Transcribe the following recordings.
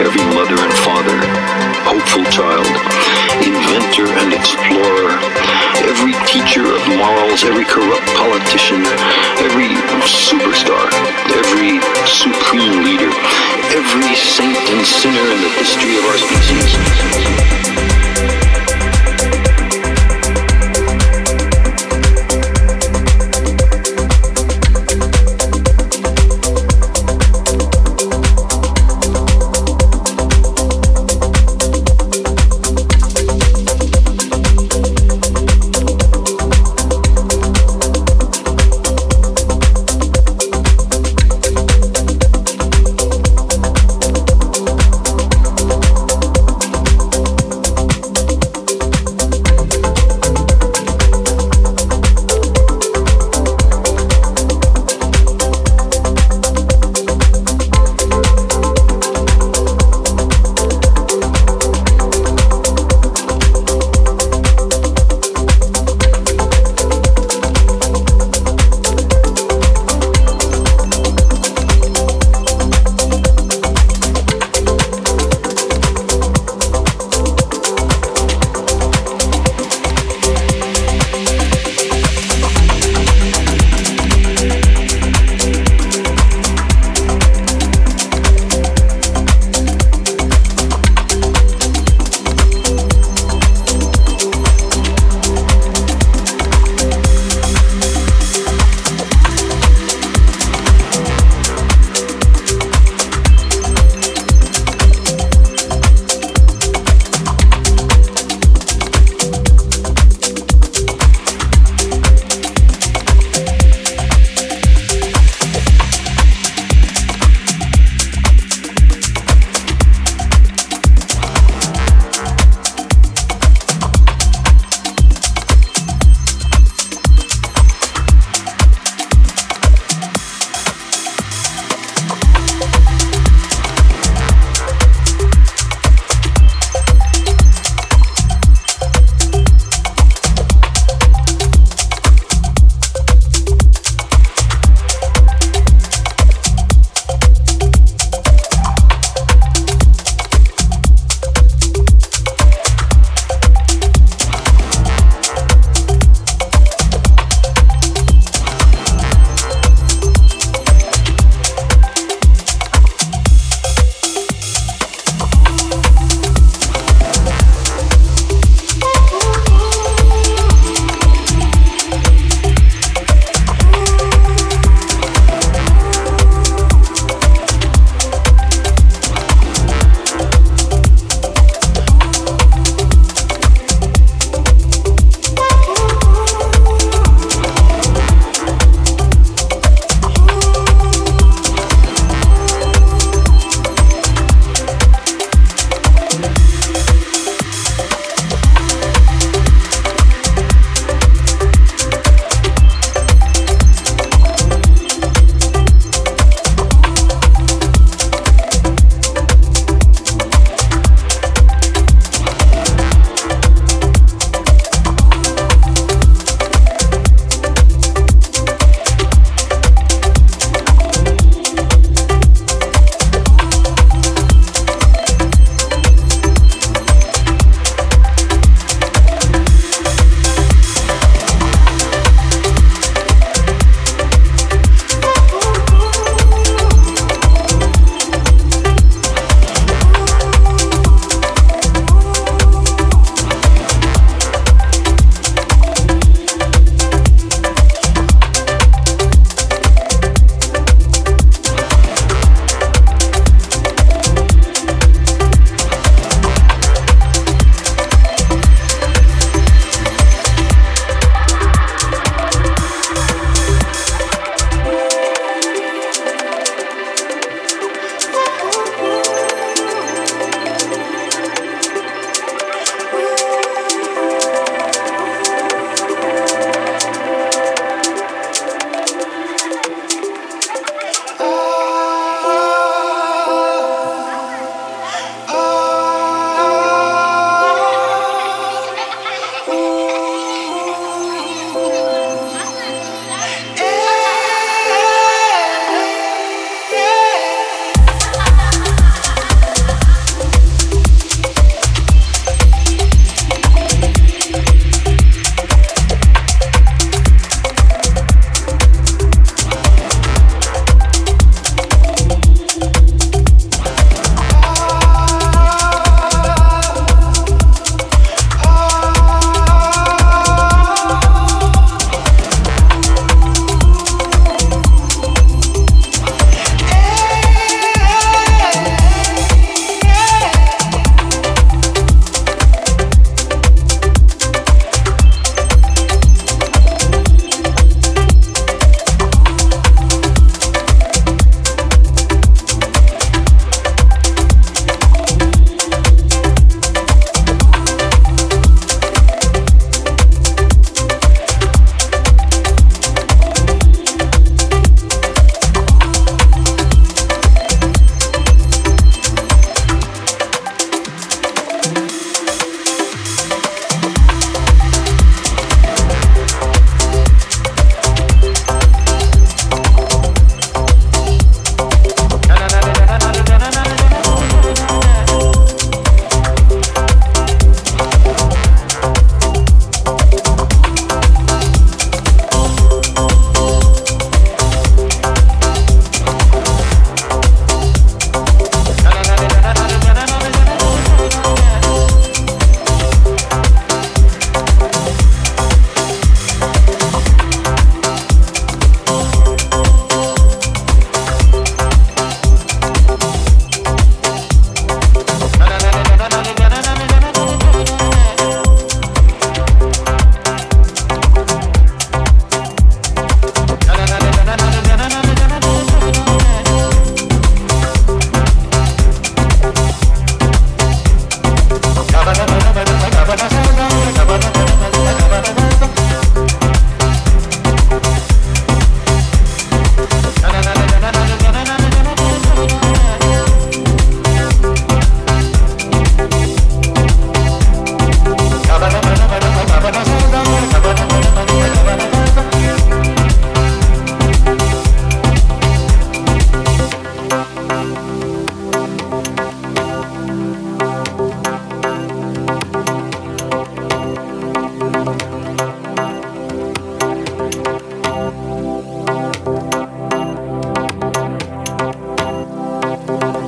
every mother and father, hopeful child, inventor and explorer, every teacher of morals, every corrupt politician, every superstar, every supreme leader, every saint and sinner in the history of our species.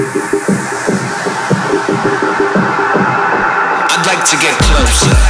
I'd like to get closer.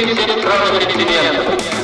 50 травм экспериментов.